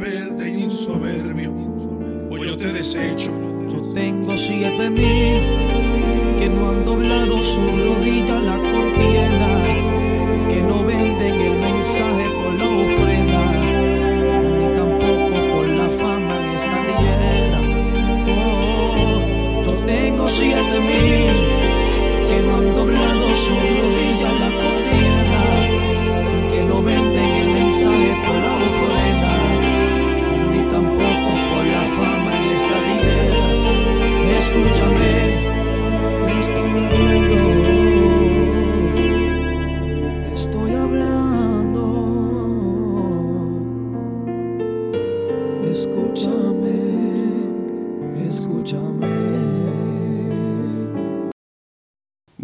Rebelde y un soberbio, hoy yo te desecho. Yo tengo siete mil que no han doblado su rodilla a la contienda, que no venden el mensaje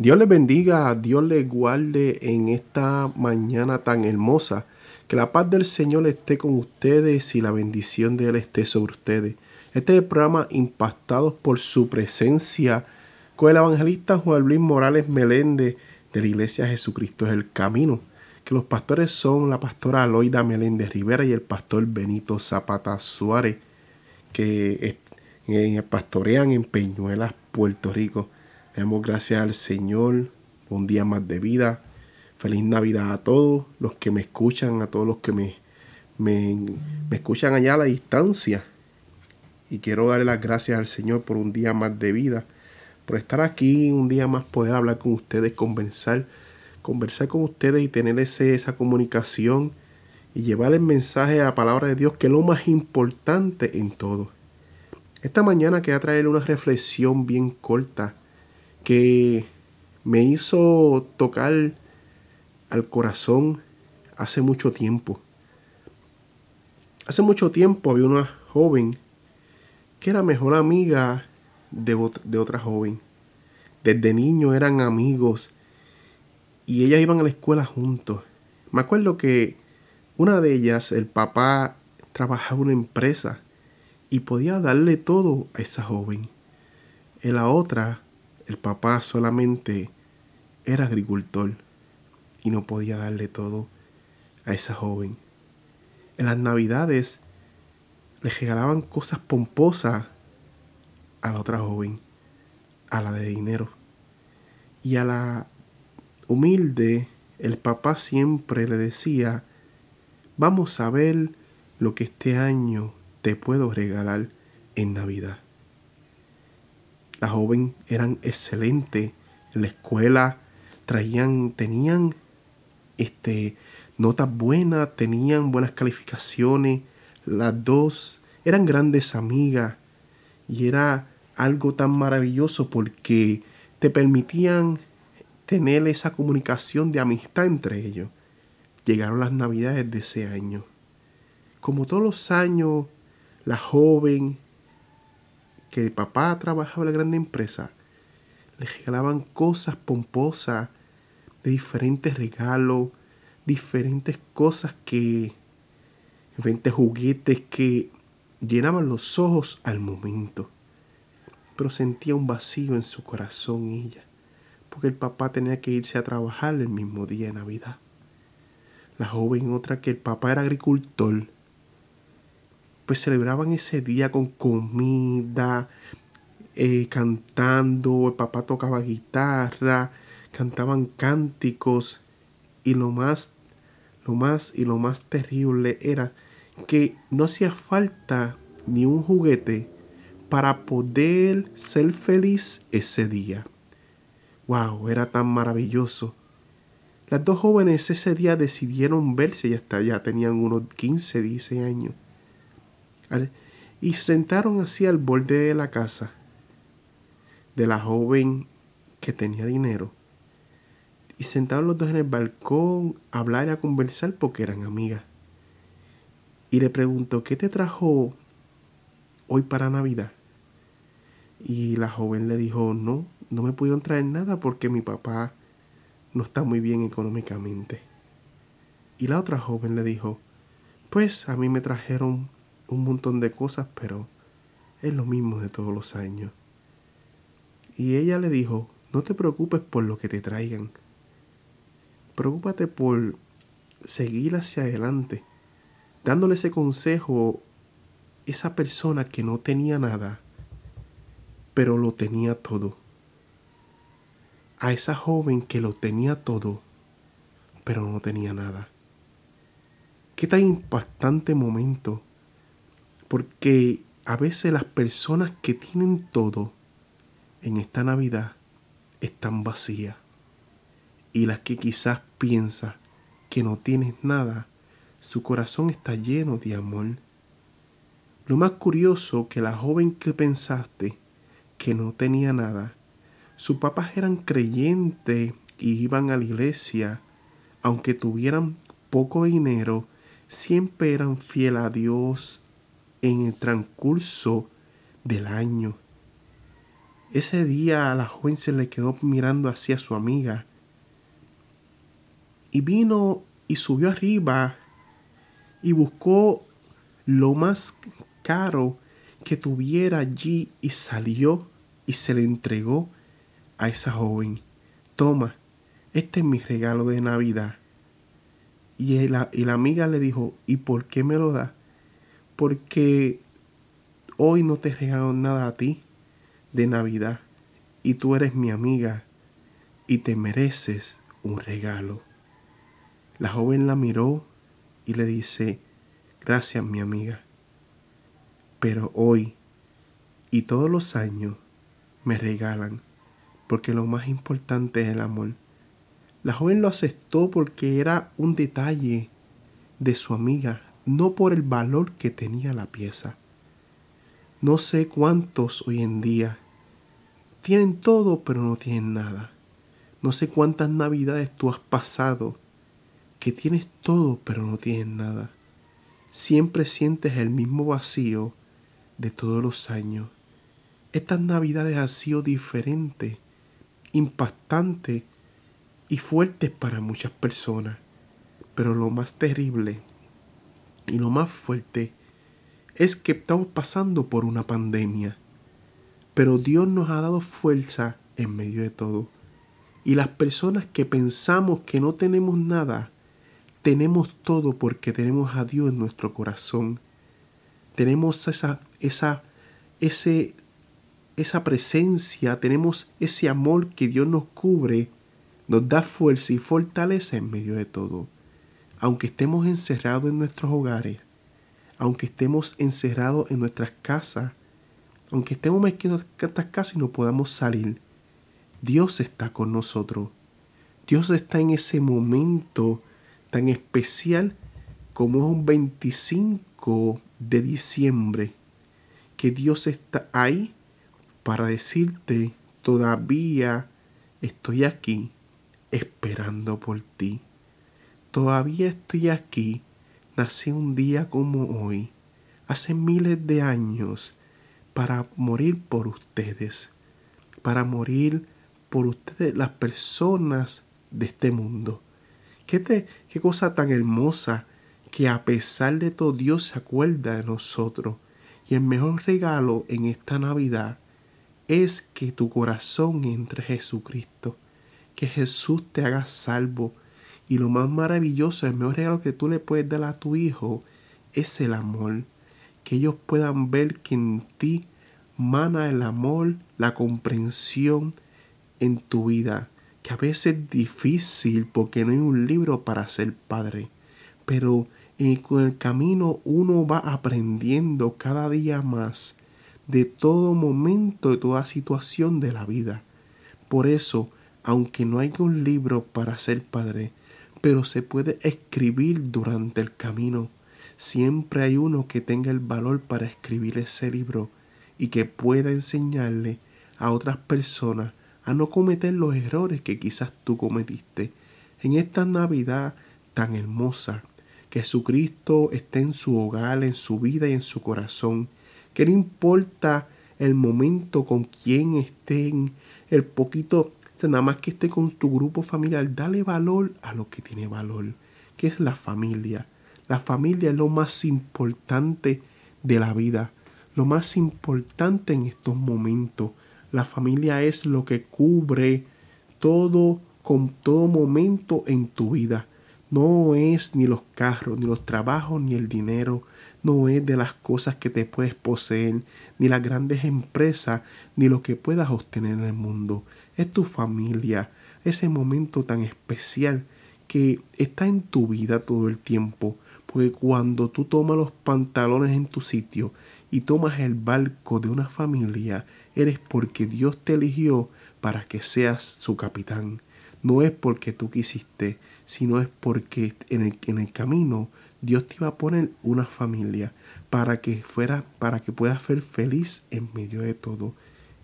Dios les bendiga, Dios les guarde en esta mañana tan hermosa. Que la paz del Señor esté con ustedes y la bendición de Él esté sobre ustedes. Este es el programa Impactados por su presencia con el evangelista Juan Luis Morales Meléndez de la Iglesia Jesucristo es el Camino. Que los pastores son la pastora Aloida Meléndez Rivera y el pastor Benito Zapata Suárez, que pastorean en Peñuelas, Puerto Rico. Le damos gracias al Señor por un día más de vida. Feliz Navidad a todos los que me escuchan, a todos los que me, me, escuchan allá a la distancia. Y quiero darle las gracias al Señor por un día más de vida, por estar aquí un día más, poder hablar con ustedes, conversar, conversar con ustedes y tener ese, esa comunicación y llevar el mensaje a la palabra de Dios, que es lo más importante en todo. Esta mañana quería traer una reflexión bien corta que me hizo tocar al corazón hace mucho tiempo. Hace mucho tiempo había una joven que era mejor amiga de, de otra joven. Desde niño eran amigos y ellas iban a la escuela juntos. Me acuerdo que una de ellas, el papá trabajaba en una empresa y podía darle todo a esa joven. En la otra, el papá solamente era agricultor y no podía darle todo a esa joven. En las navidades le regalaban cosas pomposas a la otra joven, a la de dinero. Y a la humilde, el papá siempre le decía, vamos a ver lo que este año te puedo regalar en Navidad. La joven eran excelentes en la escuela, traían, tenían este, notas buenas, tenían buenas calificaciones, las dos eran grandes amigas y era algo tan maravilloso porque te permitían tener esa comunicación de amistad entre ellos. Llegaron las navidades de ese año. Como todos los años, la joven que papá trabajaba en la gran empresa, le regalaban cosas pomposas, de diferentes regalos, diferentes cosas que, diferentes juguetes que llenaban los ojos al momento. Pero sentía un vacío en su corazón ella, porque el papá tenía que irse a trabajar el mismo día de Navidad. La joven otra que el papá era agricultor pues celebraban ese día con comida, eh, cantando, el papá tocaba guitarra, cantaban cánticos y lo más, lo más y lo más terrible era que no hacía falta ni un juguete para poder ser feliz ese día. Wow, era tan maravilloso. Las dos jóvenes ese día decidieron verse y hasta ya tenían unos 15, 16 años. Y se sentaron así al borde de la casa de la joven que tenía dinero. Y sentaron los dos en el balcón a hablar y a conversar porque eran amigas. Y le preguntó, ¿qué te trajo hoy para Navidad? Y la joven le dijo, no, no me pudieron traer nada porque mi papá no está muy bien económicamente. Y la otra joven le dijo, pues a mí me trajeron un montón de cosas, pero es lo mismo de todos los años. Y ella le dijo, no te preocupes por lo que te traigan. Preocúpate por seguir hacia adelante, dándole ese consejo a esa persona que no tenía nada, pero lo tenía todo a esa joven que lo tenía todo, pero no tenía nada. Qué tan impactante momento, porque a veces las personas que tienen todo en esta Navidad están vacías y las que quizás piensa que no tienes nada, su corazón está lleno de amor. Lo más curioso que la joven que pensaste que no tenía nada, sus papás eran creyentes y iban a la iglesia. Aunque tuvieran poco dinero, siempre eran fieles a Dios en el transcurso del año. Ese día a la joven se le quedó mirando hacia su amiga y vino y subió arriba y buscó lo más caro que tuviera allí y salió y se le entregó a esa joven, toma, este es mi regalo de Navidad. Y la, y la amiga le dijo, ¿y por qué me lo da? Porque hoy no te regalo nada a ti de Navidad y tú eres mi amiga y te mereces un regalo. La joven la miró y le dice, gracias mi amiga, pero hoy y todos los años me regalan porque lo más importante es el amor. La joven lo aceptó porque era un detalle de su amiga, no por el valor que tenía la pieza. No sé cuántos hoy en día tienen todo pero no tienen nada. No sé cuántas navidades tú has pasado que tienes todo pero no tienes nada. Siempre sientes el mismo vacío de todos los años. Estas navidades han sido diferentes impactante y fuerte para muchas personas. Pero lo más terrible y lo más fuerte es que estamos pasando por una pandemia. Pero Dios nos ha dado fuerza en medio de todo. Y las personas que pensamos que no tenemos nada, tenemos todo porque tenemos a Dios en nuestro corazón. Tenemos esa, esa, ese esa presencia, tenemos ese amor que Dios nos cubre, nos da fuerza y fortaleza en medio de todo. Aunque estemos encerrados en nuestros hogares, aunque estemos encerrados en nuestras casas, aunque estemos en nuestras casas y no podamos salir, Dios está con nosotros. Dios está en ese momento tan especial como es un 25 de diciembre, que Dios está ahí para decirte, todavía estoy aquí esperando por ti. Todavía estoy aquí. Nací un día como hoy, hace miles de años, para morir por ustedes, para morir por ustedes, las personas de este mundo. ¿Qué, te, qué cosa tan hermosa que a pesar de todo Dios se acuerda de nosotros. Y el mejor regalo en esta Navidad es que tu corazón entre Jesucristo, que Jesús te haga salvo. Y lo más maravilloso, el mejor regalo que tú le puedes dar a tu hijo es el amor. que ellos puedan ver que en ti mana el amor, la comprensión en tu vida, que a veces es difícil porque no hay un libro para ser padre, pero con el camino uno va aprendiendo cada día más de todo momento, de toda situación de la vida. Por eso, aunque no hay un libro para ser padre, pero se puede escribir durante el camino. Siempre hay uno que tenga el valor para escribir ese libro y que pueda enseñarle a otras personas a no cometer los errores que quizás tú cometiste. En esta Navidad tan hermosa, que Jesucristo esté en su hogar, en su vida y en su corazón, que no importa el momento con quien estén, el poquito, nada más que esté con tu grupo familiar, dale valor a lo que tiene valor, que es la familia. La familia es lo más importante de la vida, lo más importante en estos momentos. La familia es lo que cubre todo con todo momento en tu vida. No es ni los carros, ni los trabajos, ni el dinero. No es de las cosas que te puedes poseer, ni las grandes empresas, ni lo que puedas obtener en el mundo. Es tu familia, ese momento tan especial que está en tu vida todo el tiempo. Porque cuando tú tomas los pantalones en tu sitio y tomas el barco de una familia, eres porque Dios te eligió para que seas su capitán. No es porque tú quisiste, sino es porque en el, en el camino Dios te iba a poner una familia para que fuera, para que puedas ser feliz en medio de todo.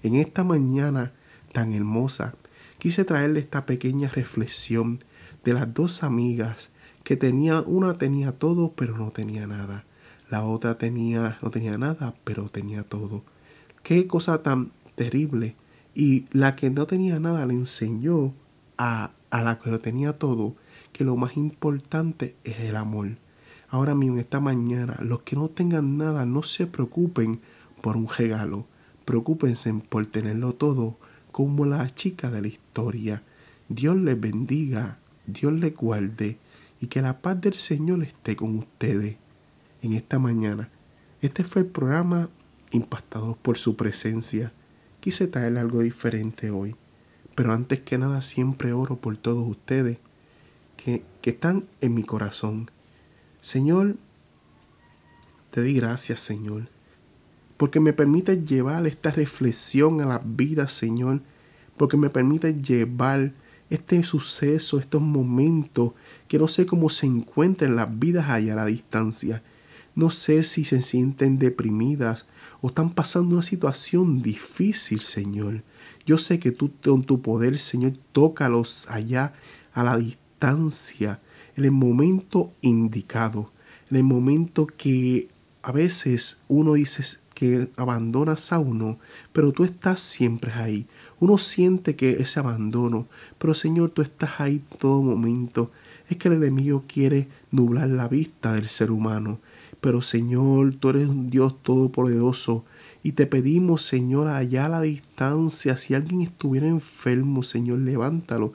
En esta mañana tan hermosa, quise traerle esta pequeña reflexión de las dos amigas que tenía, una tenía todo pero no tenía nada. La otra tenía, no tenía nada pero tenía todo. Qué cosa tan terrible. Y la que no tenía nada le enseñó a, a la que lo tenía todo que lo más importante es el amor. Ahora mismo, esta mañana, los que no tengan nada, no se preocupen por un regalo. Preocúpense por tenerlo todo como la chica de la historia. Dios les bendiga, Dios les guarde y que la paz del Señor esté con ustedes en esta mañana. Este fue el programa impactado por su presencia. Quise traer algo diferente hoy, pero antes que nada siempre oro por todos ustedes que, que están en mi corazón. Señor, te doy gracias, Señor, porque me permite llevar esta reflexión a la vida, Señor, porque me permite llevar este suceso, estos momentos que no sé cómo se encuentran las vidas allá a la distancia. No sé si se sienten deprimidas o están pasando una situación difícil, Señor. Yo sé que tú con tu poder, Señor, tócalos allá a la distancia, en el momento indicado, en el momento que a veces uno dice que abandonas a uno, pero tú estás siempre ahí. Uno siente que ese abandono, pero Señor, tú estás ahí todo momento. Es que el enemigo quiere nublar la vista del ser humano. Pero Señor, tú eres un Dios todopoderoso. Y te pedimos, Señor, allá a la distancia, si alguien estuviera enfermo, Señor, levántalo,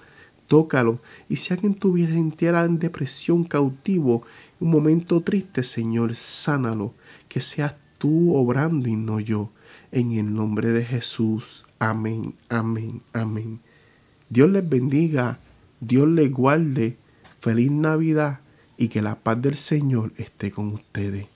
tócalo. Y si alguien tuviera entera en depresión, cautivo, un momento triste, Señor, sánalo. Que seas tú obrando y no yo. En el nombre de Jesús. Amén, amén, amén. Dios les bendiga, Dios les guarde. Feliz Navidad y que la paz del Señor esté con ustedes.